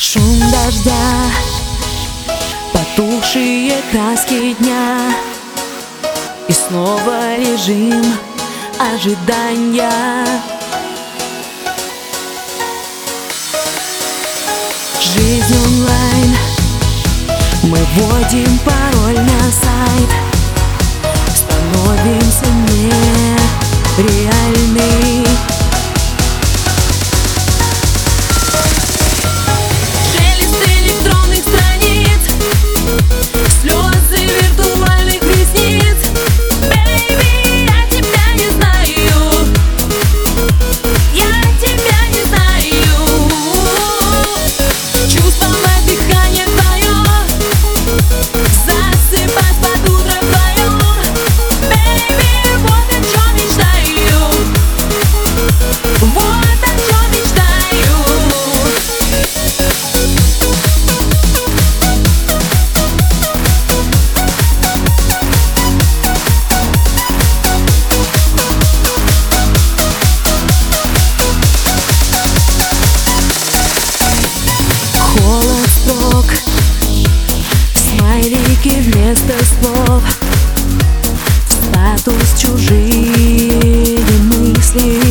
Шум дождя, потухшие краски дня. И снова режим ожидания. Жизнь онлайн. Мы вводим пароль на сайт И вместо слов. Статус чужие мысли.